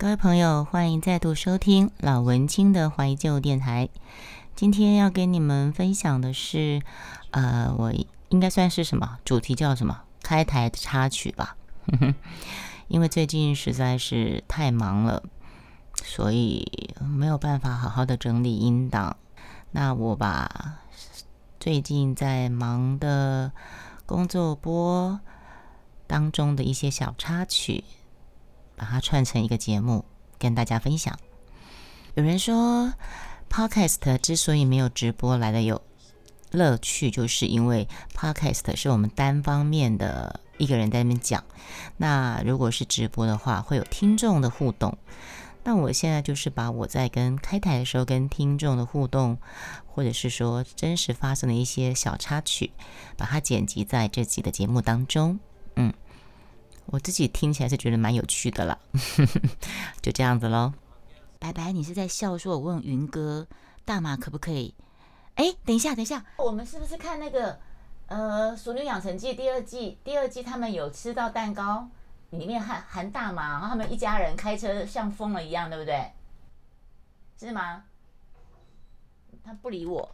各位朋友，欢迎再度收听老文青的怀旧电台。今天要跟你们分享的是，呃，我应该算是什么主题叫什么开台的插曲吧。因为最近实在是太忙了，所以没有办法好好的整理音档。那我把最近在忙的工作播当中的一些小插曲。把它串成一个节目跟大家分享。有人说，Podcast 之所以没有直播来的有乐趣，就是因为 Podcast 是我们单方面的一个人在那边讲。那如果是直播的话，会有听众的互动。那我现在就是把我在跟开台的时候跟听众的互动，或者是说真实发生的一些小插曲，把它剪辑在这集的节目当中。我自己听起来是觉得蛮有趣的了，就这样子喽。白白，你是在笑说？我问云哥，大麻可不可以？哎，等一下，等一下，我们是不是看那个呃《熟女养成记》第二季？第二季他们有吃到蛋糕，里面含含大麻，然后他们一家人开车像疯了一样，对不对？是吗？他不理我，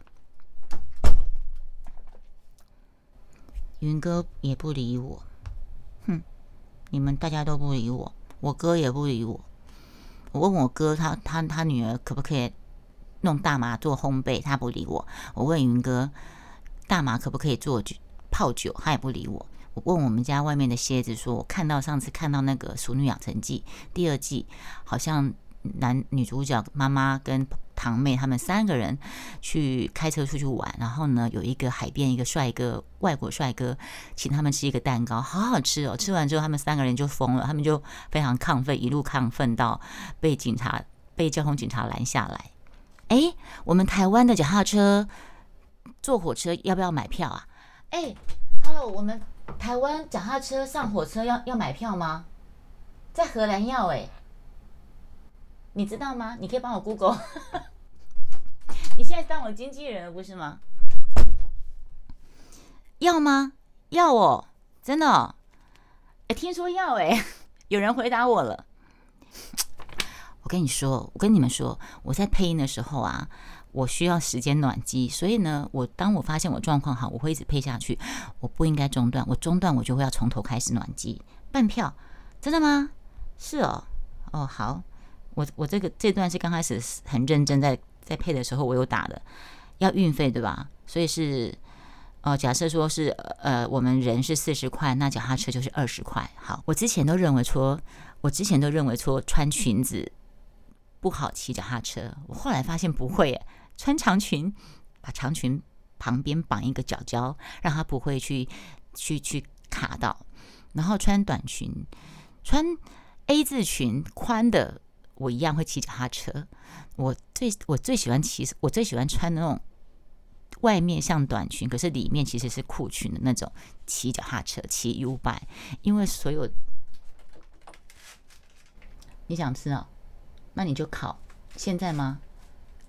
云哥也不理我。哼你们大家都不理我，我哥也不理我。我问我哥，他他他女儿可不可以弄大麻做烘焙，他不理我。我问云哥，大麻可不可以做酒泡酒，他也不理我。我问我们家外面的蝎子，说我看到上次看到那个《熟女养成记》第二季，好像。男女主角妈妈跟堂妹他们三个人去开车出去玩，然后呢，有一个海边一个帅哥，外国帅哥，请他们吃一个蛋糕，好好吃哦。吃完之后，他们三个人就疯了，他们就非常亢奋，一路亢奋到被警察被交通警察拦下来。哎，我们台湾的脚踏车坐火车要不要买票啊？哎，Hello，我们台湾脚踏车上火车要要买票吗？在荷兰要哎。你知道吗？你可以帮我 Google。你现在当我经纪人了，不是吗？要吗？要哦，真的。哎，听说要哎，有人回答我了。我跟你说，我跟你们说，我在配音的时候啊，我需要时间暖机，所以呢，我当我发现我状况好，我会一直配下去，我不应该中断。我中断，我就会要从头开始暖机。半票，真的吗？是哦，哦，好。我我这个这段是刚开始很认真在在配的时候，我有打的，要运费对吧？所以是哦，假设说是呃，我们人是四十块，那脚踏车就是二十块。好，我之前都认为说，我之前都认为说穿裙子不好骑脚踏车，我后来发现不会，穿长裙，把长裙旁边绑一个脚胶，让它不会去去去卡到，然后穿短裙，穿 A 字裙宽的。我一样会骑脚踏车，我最我最喜欢骑，我最喜欢穿那种外面像短裙，可是里面其实是裤裙的那种骑脚踏车，骑 U 拜，因为所有你想吃哦，那你就烤，现在吗？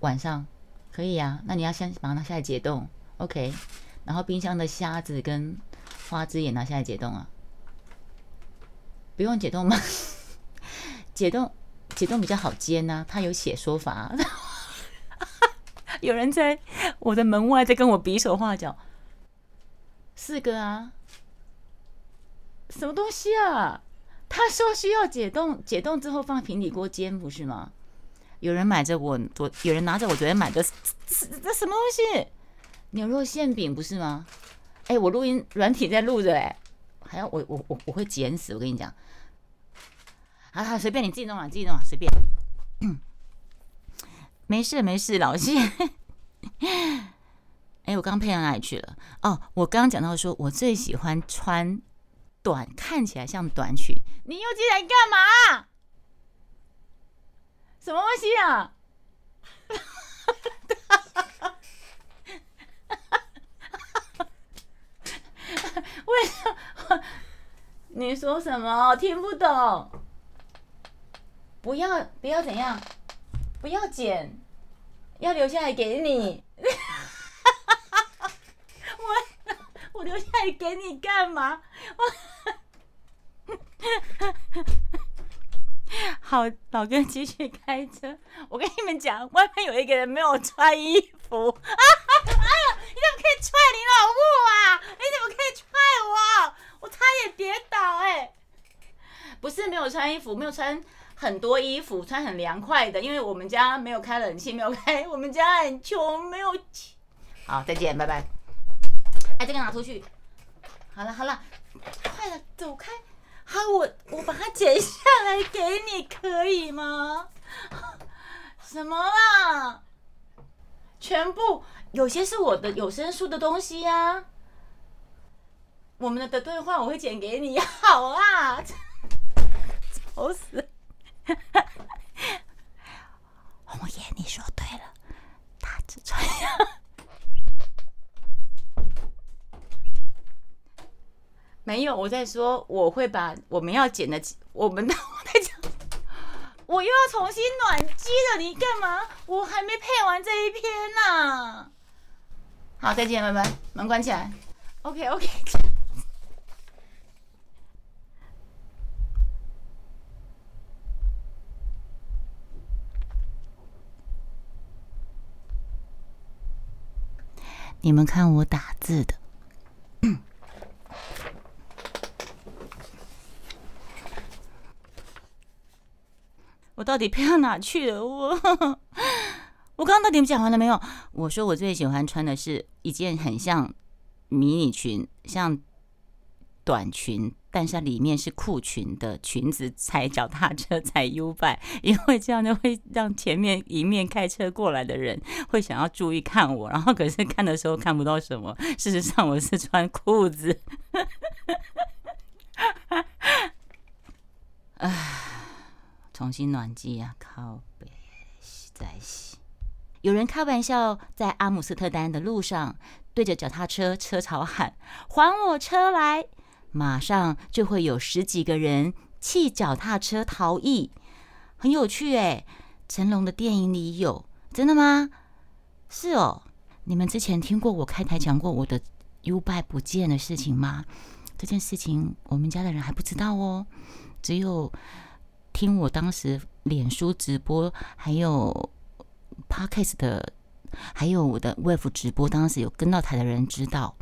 晚上？可以呀，那你要先把它拿下来解冻，OK，然后冰箱的虾子跟花枝也拿下来解冻啊，不用解冻吗？解冻。解冻比较好煎呐，他有写说法。有人在我的门外在跟我比手画脚，四个啊，什么东西啊？他说需要解冻，解冻之后放平底锅煎，不是吗？有人买着我昨，有人拿着我昨天买的，这这什么东西？牛肉馅饼不是吗？哎，我录音软体在录着哎，还要我我我我会剪死，我跟你讲。啊，随便你自己弄啊，自己弄啊，随便。没事没事，老谢。哎，我刚配到哪里去了？哦，我刚刚讲到说，我最喜欢穿短，看起来像短裙。你又进来干嘛？什么东西啊？为什么？你说什么？听不懂。不要不要怎样？不要剪，要留下来给你。我我留下来给你干嘛？好，老哥继续开车。我跟你们讲，外面有一个人没有穿衣服。啊！哎呀，你怎么可以踹你老母啊？你怎么可以踹我？我差点跌倒哎！不是没有穿衣服，没有穿很多衣服，穿很凉快的，因为我们家没有开冷气，没有开，我们家很穷，没有钱。好，再见，拜拜。哎，这个拿出去。好了好了，快了，走开。好，我我把它剪下来给你，可以吗？什么啦？全部有些是我的有声书的东西呀。我们的的对话我会剪给你，好啦。丑死！红颜，你说对了，大只穿呀。没有，我在说我会把我们要剪的，我们的我在讲，我又要重新暖机了。你干嘛？我还没配完这一篇呢。好，再见，拜拜，门关起来。OK，OK。你们看我打字的。我到底配到哪去了？我 我刚刚到底讲完了没有？我说我最喜欢穿的是一件很像迷你裙，像短裙，但是它里面是裤裙的裙子，踩脚踏车踩 U 拜，因为这样就会让前面迎面开车过来的人会想要注意看我，然后可是看的时候看不到什么。事实上我是穿裤子。唉。重新暖机啊！靠北在洗。有人开玩笑，在阿姆斯特丹的路上，对着脚踏车车潮喊：“还我车来！”马上就会有十几个人弃脚踏车逃逸，很有趣哎。成龙的电影里有，真的吗？是哦。你们之前听过我开台讲过我的 U 拜不见的事情吗？这件事情我们家的人还不知道哦，只有。听我当时脸书直播，还有 Podcast 的，还有我的 Wave 直播，当时有跟到台的人知道，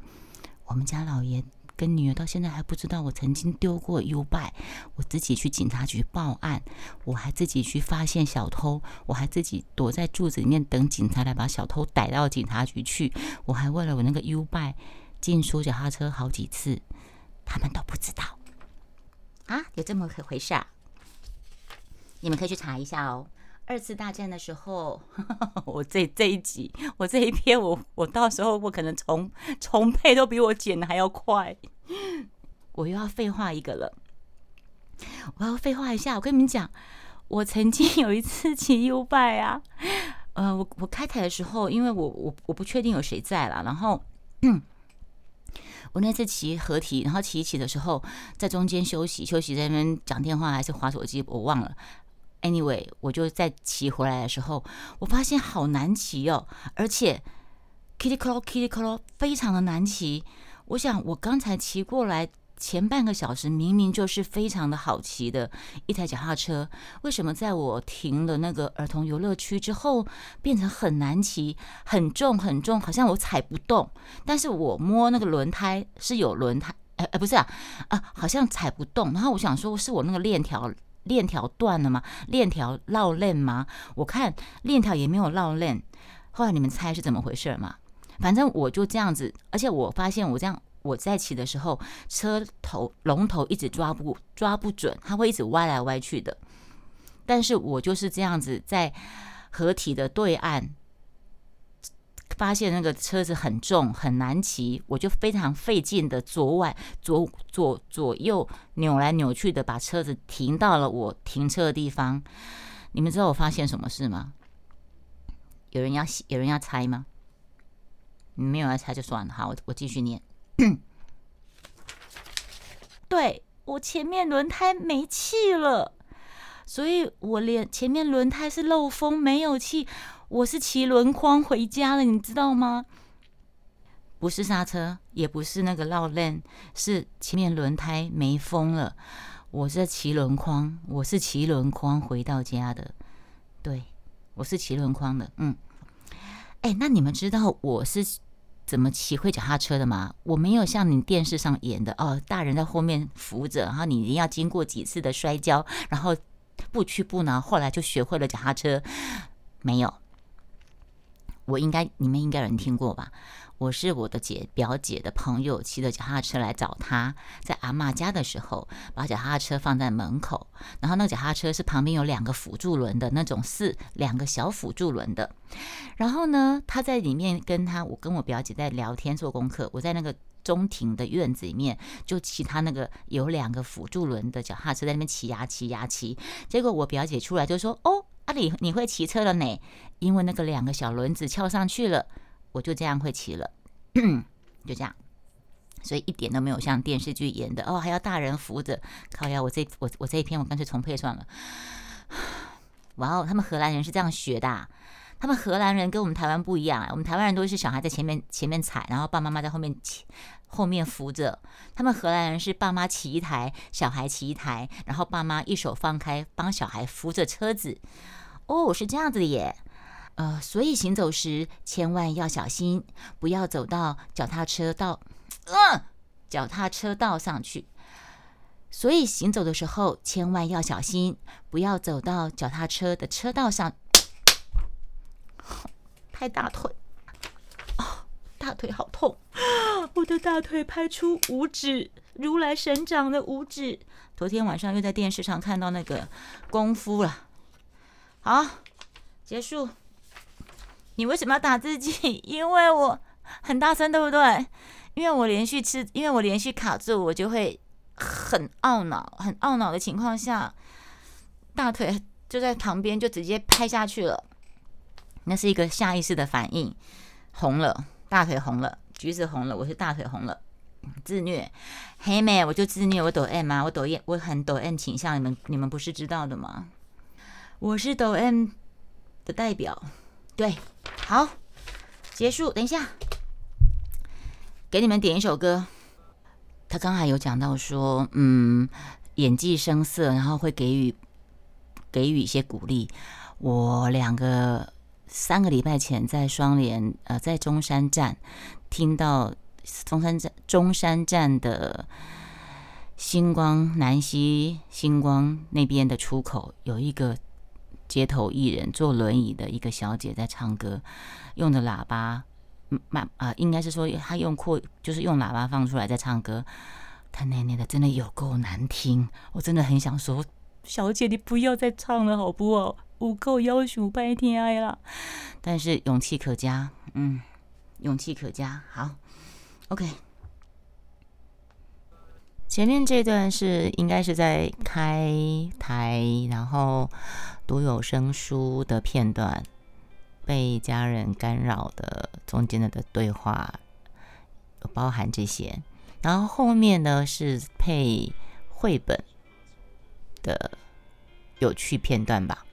我们家老爷跟女儿到现在还不知道我曾经丢过 U 拜，我自己去警察局报案，我还自己去发现小偷，我还自己躲在柱子里面等警察来把小偷逮到警察局去，我还为了我那个 U 拜进出脚踏车好几次，他们都不知道啊，有这么回事啊？你们可以去查一下哦。二次大战的时候，我这这一集，我这一篇，我我到时候我可能重重配都比我剪的还要快。我又要废话一个了，我要废话一下。我跟你们讲，我曾经有一次骑 U 拜啊，呃，我我开台的时候，因为我我我不确定有谁在了，然后我那次骑合体，然后骑一骑的时候，在中间休息休息，在那边讲电话还是划手机，我忘了。Anyway，我就在骑回来的时候，我发现好难骑哦，而且 Kitty Clo Kitty Clo 非常的难骑。我想我刚才骑过来前半个小时，明明就是非常的好骑的一台脚踏车，为什么在我停了那个儿童游乐区之后，变成很难骑，很重很重，好像我踩不动。但是我摸那个轮胎是有轮胎，哎哎，不是啊啊，好像踩不动。然后我想说，是我那个链条。链条断了吗？链条绕链吗？我看链条也没有绕链。后来你们猜是怎么回事嘛？反正我就这样子，而且我发现我这样我在骑的时候，车头龙头一直抓不抓不准，它会一直歪来歪去的。但是我就是这样子在合体的对岸。发现那个车子很重很难骑，我就非常费劲的左外左左左右扭来扭去的把车子停到了我停车的地方。你们知道我发现什么事吗？有人要有人要猜吗？没有要猜就算了。好，我我继续念。对我前面轮胎没气了，所以我连前面轮胎是漏风没有气。我是骑轮框回家了，你知道吗？不是刹车，也不是那个绕链，是前面轮胎没风了。我是骑轮框，我是骑轮框回到家的，对，我是骑轮框的，嗯，哎，那你们知道我是怎么骑会脚踏车的吗？我没有像你电视上演的哦，大人在后面扶着，然后你一定要经过几次的摔跤，然后不屈不挠，后来就学会了脚踏车，没有。我应该，你们应该有人听过吧？我是我的姐表姐的朋友，骑着脚踏车来找她，在阿妈家的时候，把脚踏车放在门口，然后那脚踏车是旁边有两个辅助轮的那种，是两个小辅助轮的。然后呢，她在里面跟她，我跟我表姐在聊天做功课，我在那个中庭的院子里面就骑他那个有两个辅助轮的脚踏车在那边骑呀骑呀骑，结果我表姐出来就说：“哦。”啊你，你会骑车了呢？因为那个两个小轮子翘上去了，我就这样会骑了，就这样，所以一点都没有像电视剧演的哦，还要大人扶着。靠呀，我这我我这一篇我干脆重配算了。哇哦，他们荷兰人是这样学的啊，他们荷兰人跟我们台湾不一样，我们台湾人都是小孩在前面前面踩，然后爸爸妈妈在后面。后面扶着，他们荷兰人是爸妈骑一台，小孩骑一台，然后爸妈一手放开，帮小孩扶着车子。哦，是这样子的耶。呃，所以行走时千万要小心，不要走到脚踏车道，嗯，脚踏车道上去。所以行走的时候千万要小心，不要走到脚踏车的车道上。拍大腿，哦，大腿好痛。我的大腿拍出五指，如来神掌的五指。昨天晚上又在电视上看到那个功夫了。好，结束。你为什么要打自己？因为我很大声，对不对？因为我连续吃，因为我连续卡住，我就会很懊恼，很懊恼的情况下，大腿就在旁边就直接拍下去了。那是一个下意识的反应，红了，大腿红了。橘子红了，我是大腿红了，自虐，黑妹我就自虐，我抖 M 啊，我抖 M，我很抖 M 倾向，你们你们不是知道的吗？我是抖 M 的代表，对，好，结束，等一下，给你们点一首歌。他刚才有讲到说，嗯，演技生涩，然后会给予给予一些鼓励。我两个三个礼拜前在双联，呃，在中山站。听到中山站中山站的星光南西星光那边的出口，有一个街头艺人坐轮椅的一个小姐在唱歌，用的喇叭，慢啊，应该是说她用扩，就是用喇叭放出来在唱歌，她那那的真的有够难听，我真的很想说，小姐你不要再唱了好不好？不够要求拜天了，但是勇气可嘉，嗯。勇气可嘉，好，OK。前面这段是应该是在开台，然后读有声书的片段，被家人干扰的中间的的对话，包含这些。然后后面呢是配绘本的有趣片段吧？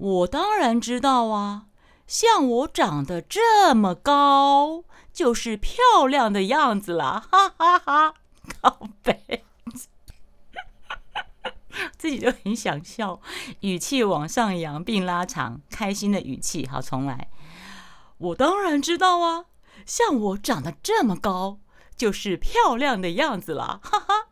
我当然知道啊。像我长得这么高，就是漂亮的样子了，哈哈哈！靠背，自己就很想笑，语气往上扬并拉长，开心的语气。好，重来。我当然知道啊，像我长得这么高，就是漂亮的样子了，哈哈。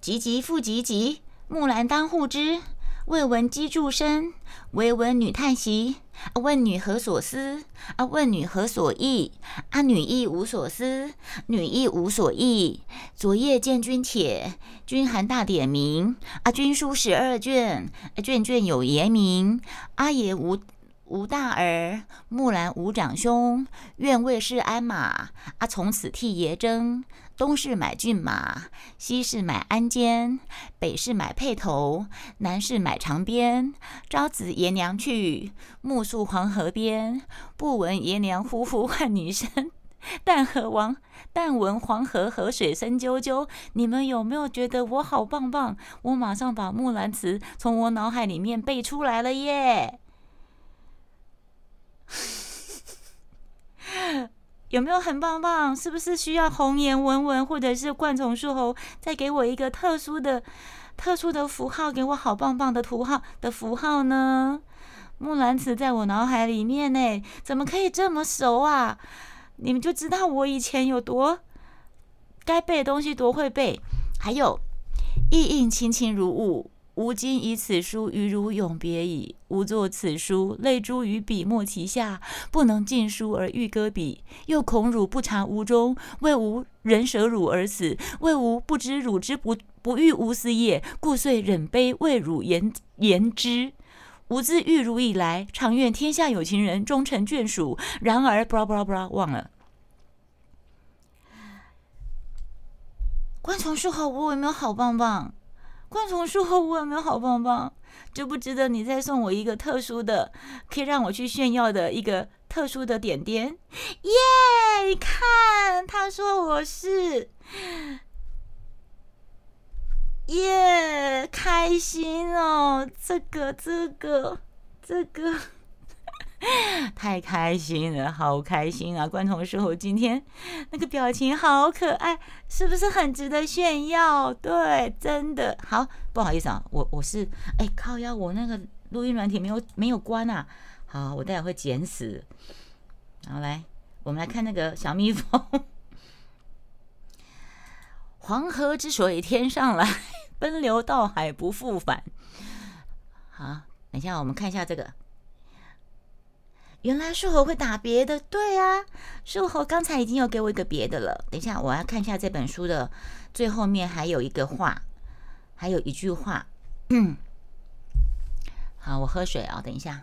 急急复急急，木兰当户织。未闻机杼声，唯闻女叹息。问女何所思？啊，问女何所忆？啊，女亦无所思，女亦无所忆。昨夜见军帖，君函大点名。啊，君书十二卷，卷卷有爷名。阿爷无无大儿，木兰无长兄。愿为市鞍马，啊，从此替爷征。东市买骏马，西市买鞍鞯，北市买辔头，南市买长鞭。朝子爷娘去，暮宿黄河边。不闻爷娘呼呼唤女声，但和王但闻黄河河水声啾啾。你们有没有觉得我好棒棒？我马上把《木兰辞》从我脑海里面背出来了耶！有没有很棒棒？是不是需要红颜文文或者是冠丛树猴再给我一个特殊的、特殊的符号，给我好棒棒的图号的符号呢？木兰辞在我脑海里面呢，怎么可以这么熟啊？你们就知道我以前有多该背的东西多会背。还有“意应卿卿如晤”。吾今以此书与汝永别矣。吾作此书，泪珠于笔墨旗下，不能尽书而欲搁笔，又恐汝不察吾中，为吾人舍汝而死，为吾不知汝之不不欲吾死也，故遂忍悲为汝言言之。吾自遇汝以来，常愿天下有情人终成眷属。然而，布拉布拉布拉，忘了。关丛树好，我有没有好棒棒？灌丛树后，我有没有好棒棒？值不值得你再送我一个特殊的，可以让我去炫耀的一个特殊的点点？耶！你看，他说我是耶，开心哦！这个，这个，这个。太开心了，好开心啊！观众说，我今天那个表情好可爱，是不是很值得炫耀？对，真的好。不好意思啊，我我是哎靠呀，我那个录音软体没有没有关啊。好，我待会会剪死。好，来，我们来看那个小蜜蜂。黄河之水天上来，奔流到海不复返。好，等一下我们看一下这个。原来树猴会打别的，对啊，树猴刚才已经有给我一个别的了。等一下，我要看一下这本书的最后面还有一个话，还有一句话。嗯，好，我喝水啊，等一下。